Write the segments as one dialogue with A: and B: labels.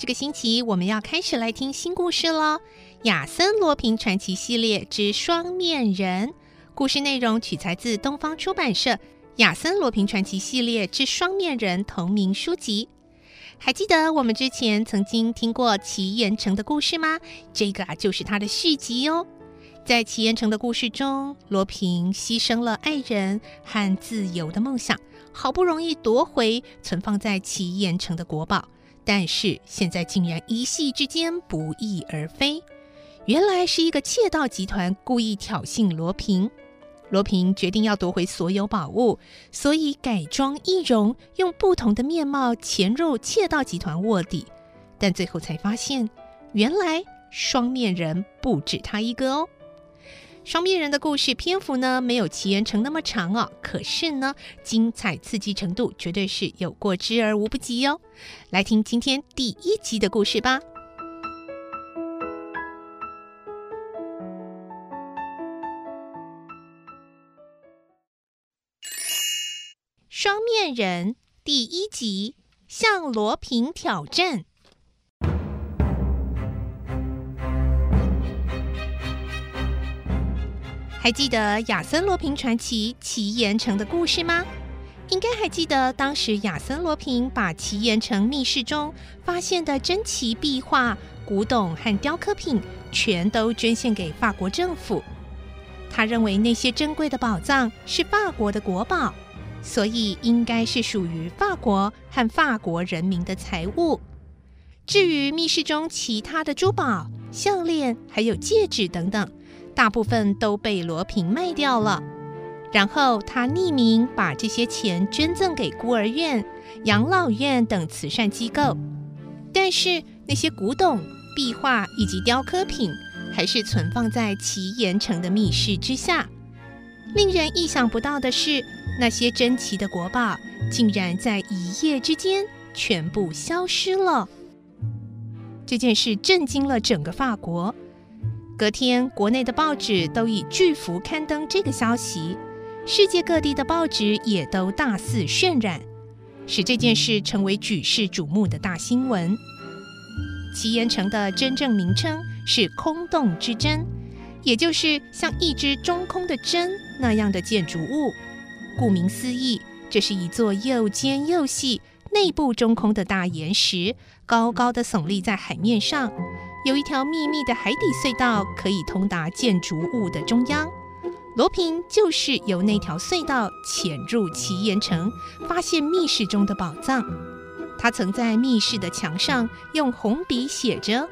A: 这个星期我们要开始来听新故事喽，《亚森罗平传奇系列之双面人》。故事内容取材自东方出版社《亚森罗平传奇系列之双面人》同名书籍。还记得我们之前曾经听过奇岩城的故事吗？这个啊，就是它的续集哦。在奇岩城的故事中，罗平牺牲了爱人和自由的梦想。好不容易夺回存放在奇岩城的国宝，但是现在竟然一夕之间不翼而飞。原来是一个窃盗集团故意挑衅罗平。罗平决定要夺回所有宝物，所以改装易容，用不同的面貌潜入窃盗集团卧底。但最后才发现，原来双面人不止他一个哦。双面人的故事篇幅呢，没有奇岩城那么长哦，可是呢，精彩刺激程度绝对是有过之而无不及哦。来听今天第一集的故事吧。双面人第一集，向罗平挑战。还记得亚森罗平传奇奇岩城的故事吗？应该还记得，当时亚森罗平把奇岩城密室中发现的珍奇壁画、古董和雕刻品全都捐献给法国政府。他认为那些珍贵的宝藏是法国的国宝，所以应该是属于法国和法国人民的财物。至于密室中其他的珠宝、项链还有戒指等等，大部分都被罗平卖掉了，然后他匿名把这些钱捐赠给孤儿院、养老院等慈善机构。但是那些古董、壁画以及雕刻品，还是存放在奇岩城的密室之下。令人意想不到的是，那些珍奇的国宝竟然在一夜之间全部消失了。这件事震惊了整个法国。隔天，国内的报纸都以巨幅刊登这个消息，世界各地的报纸也都大肆渲染，使这件事成为举世瞩目的大新闻。奇岩城的真正名称是空洞之针，也就是像一只中空的针那样的建筑物。顾名思义，这是一座又尖又细、内部中空的大岩石，高高的耸立在海面上。有一条秘密的海底隧道可以通达建筑物的中央，罗平就是由那条隧道潜入奇岩城，发现密室中的宝藏。他曾在密室的墙上用红笔写着：“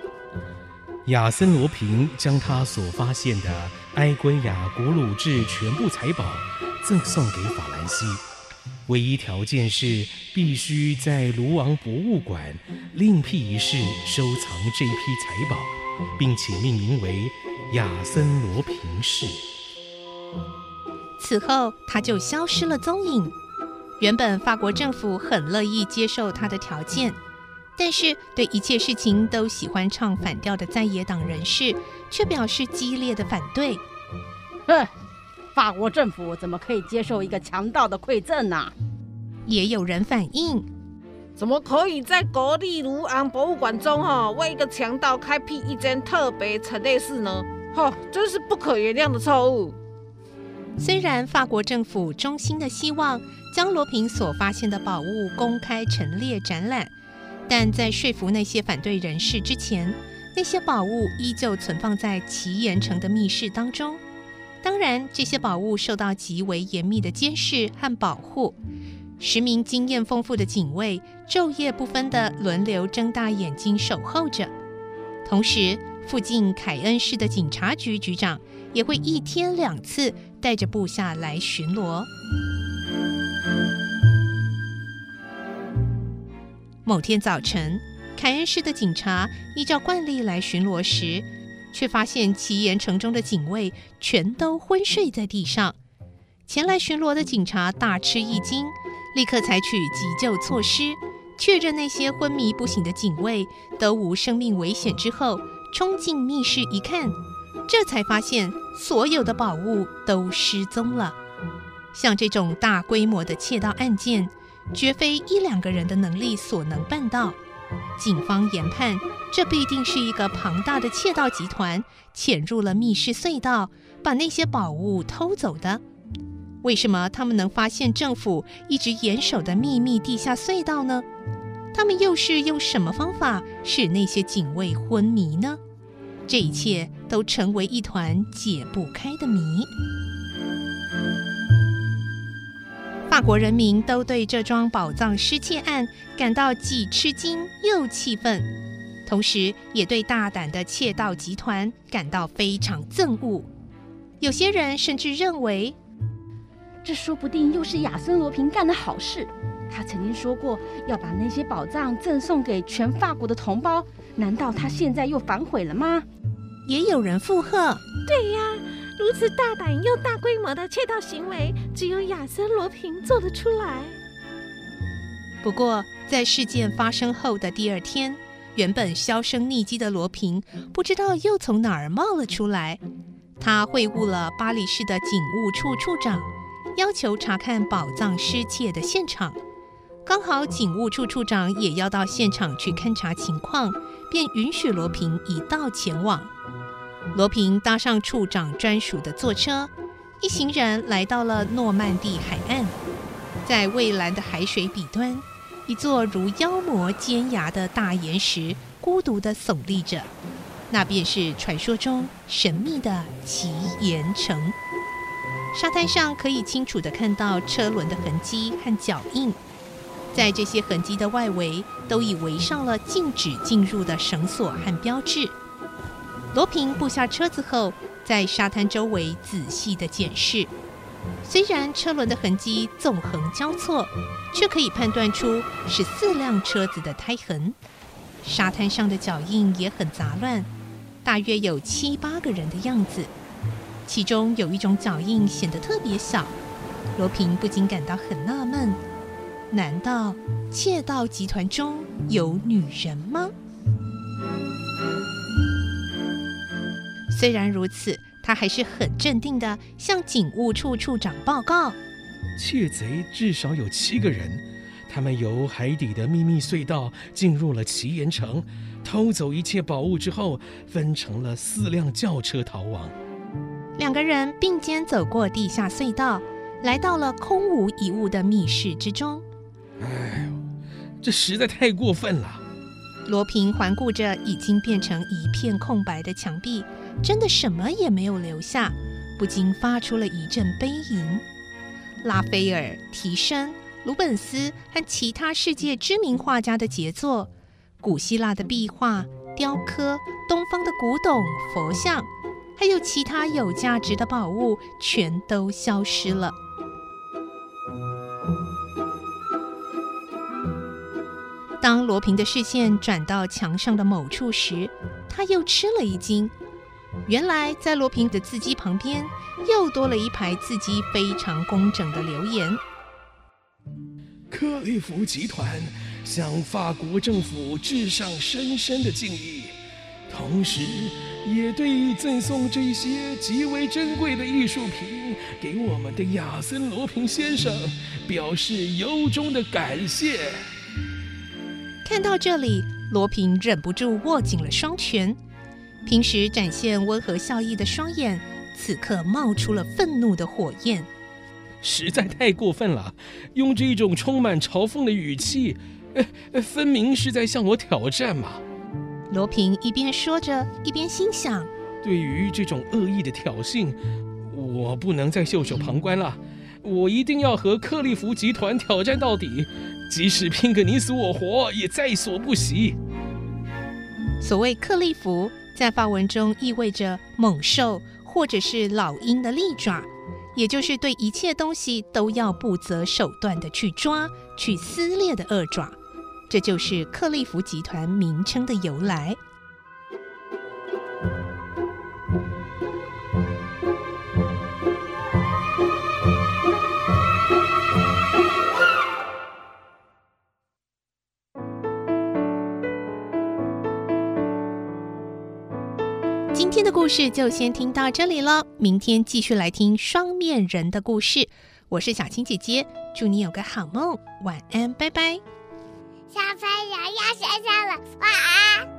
B: 亚森罗平将他所发现的埃圭亚古鲁治全部财宝赠送给法兰西。”唯一条件是必须在卢王博物馆另辟一室收藏这批财宝，并且命名为亚森罗平室。
A: 此后，他就消失了踪影。原本法国政府很乐意接受他的条件，但是对一切事情都喜欢唱反调的在野党人士却表示激烈的反对。
C: 哼！法国政府怎么可以接受一个强盗的馈赠呢？
A: 也有人反映，
D: 怎么可以在国立卢昂博物馆中哈为一个强盗开辟一间特别陈列室呢？哈，真是不可原谅的错误。
A: 虽然法国政府衷心的希望将罗平所发现的宝物公开陈列展览，但在说服那些反对人士之前，那些宝物依旧存放在奇岩城的密室当中。当然，这些宝物受到极为严密的监视和保护。十名经验丰富的警卫昼夜不分地轮流睁大眼睛守候着，同时，附近凯恩市的警察局局长也会一天两次带着部下来巡逻。某天早晨，凯恩市的警察依照惯例来巡逻时，却发现奇岩城中的警卫全都昏睡在地上。前来巡逻的警察大吃一惊。立刻采取急救措施，确认那些昏迷不醒的警卫都无生命危险之后，冲进密室一看，这才发现所有的宝物都失踪了。像这种大规模的窃盗案件，绝非一两个人的能力所能办到。警方研判，这必定是一个庞大的窃盗集团潜入了密室隧道，把那些宝物偷走的。为什么他们能发现政府一直严守的秘密地下隧道呢？他们又是用什么方法使那些警卫昏迷呢？这一切都成为一团解不开的谜。法国人民都对这桩宝藏失窃案感到既吃惊又气愤，同时也对大胆的窃盗集团感到非常憎恶。有些人甚至认为，
C: 这说不定又是亚森罗平干的好事。他曾经说过要把那些宝藏赠送给全法国的同胞，难道他现在又反悔了吗？
A: 也有人附和：“
E: 对呀，如此大胆又大规模的窃盗行为，只有亚森罗平做得出来。”
A: 不过，在事件发生后的第二天，原本销声匿迹的罗平不知道又从哪儿冒了出来。他会晤了巴黎市的警务处处长。要求查看宝藏失窃的现场，刚好警务处处长也要到现场去勘察情况，便允许罗平一道前往。罗平搭上处长专属的坐车，一行人来到了诺曼底海岸，在蔚蓝的海水彼端，一座如妖魔尖牙的大岩石孤独地耸立着，那便是传说中神秘的奇岩城。沙滩上可以清楚地看到车轮的痕迹和脚印，在这些痕迹的外围都已围上了禁止进入的绳索和标志。罗平步下车子后，在沙滩周围仔细地检视。虽然车轮的痕迹纵横交错，却可以判断出是四辆车子的胎痕。沙滩上的脚印也很杂乱，大约有七八个人的样子。其中有一种脚印显得特别小，罗平不禁感到很纳闷：难道窃盗集团中有女人吗？虽然如此，他还是很镇定的向警务处处长报告：
B: 窃贼至少有七个人，他们由海底的秘密隧道进入了奇岩城，偷走一切宝物之后，分成了四辆轿车逃亡。
A: 两个人并肩走过地下隧道，来到了空无一物的密室之中。
B: 哎呦，这实在太过分了！
A: 罗平环顾着已经变成一片空白的墙壁，真的什么也没有留下，不禁发出了一阵悲吟。拉斐尔、提升、鲁本斯和其他世界知名画家的杰作，古希腊的壁画、雕刻、东方的古董、佛像。还有其他有价值的宝物，全都消失了。当罗平的视线转到墙上的某处时，他又吃了一惊。原来，在罗平的字迹旁边，又多了一排字迹非常工整的留言：“
B: 克利夫集团向法国政府致上深深的敬意，同时。”也对赠送这些极为珍贵的艺术品给我们的亚森罗平先生表示由衷的感谢。
A: 看到这里，罗平忍不住握紧了双拳，平时展现温和笑意的双眼，此刻冒出了愤怒的火焰。
B: 实在太过分了，用这种充满嘲讽的语气，呃，分明是在向我挑战嘛。
A: 罗平一边说着，一边心想：“
B: 对于这种恶意的挑衅，我不能再袖手旁观了，我一定要和克利夫集团挑战到底，即使拼个你死我活，也在所不惜。
A: 所谓克利夫，在法文中意味着猛兽或者是老鹰的利爪，也就是对一切东西都要不择手段的去抓、去撕裂的恶爪。这就是克利夫集团名称的由来。今天的故事就先听到这里了，明天继续来听双面人的故事。我是小青姐姐，祝你有个好梦，晚安，拜拜。
F: 小朋友要睡觉了，晚安。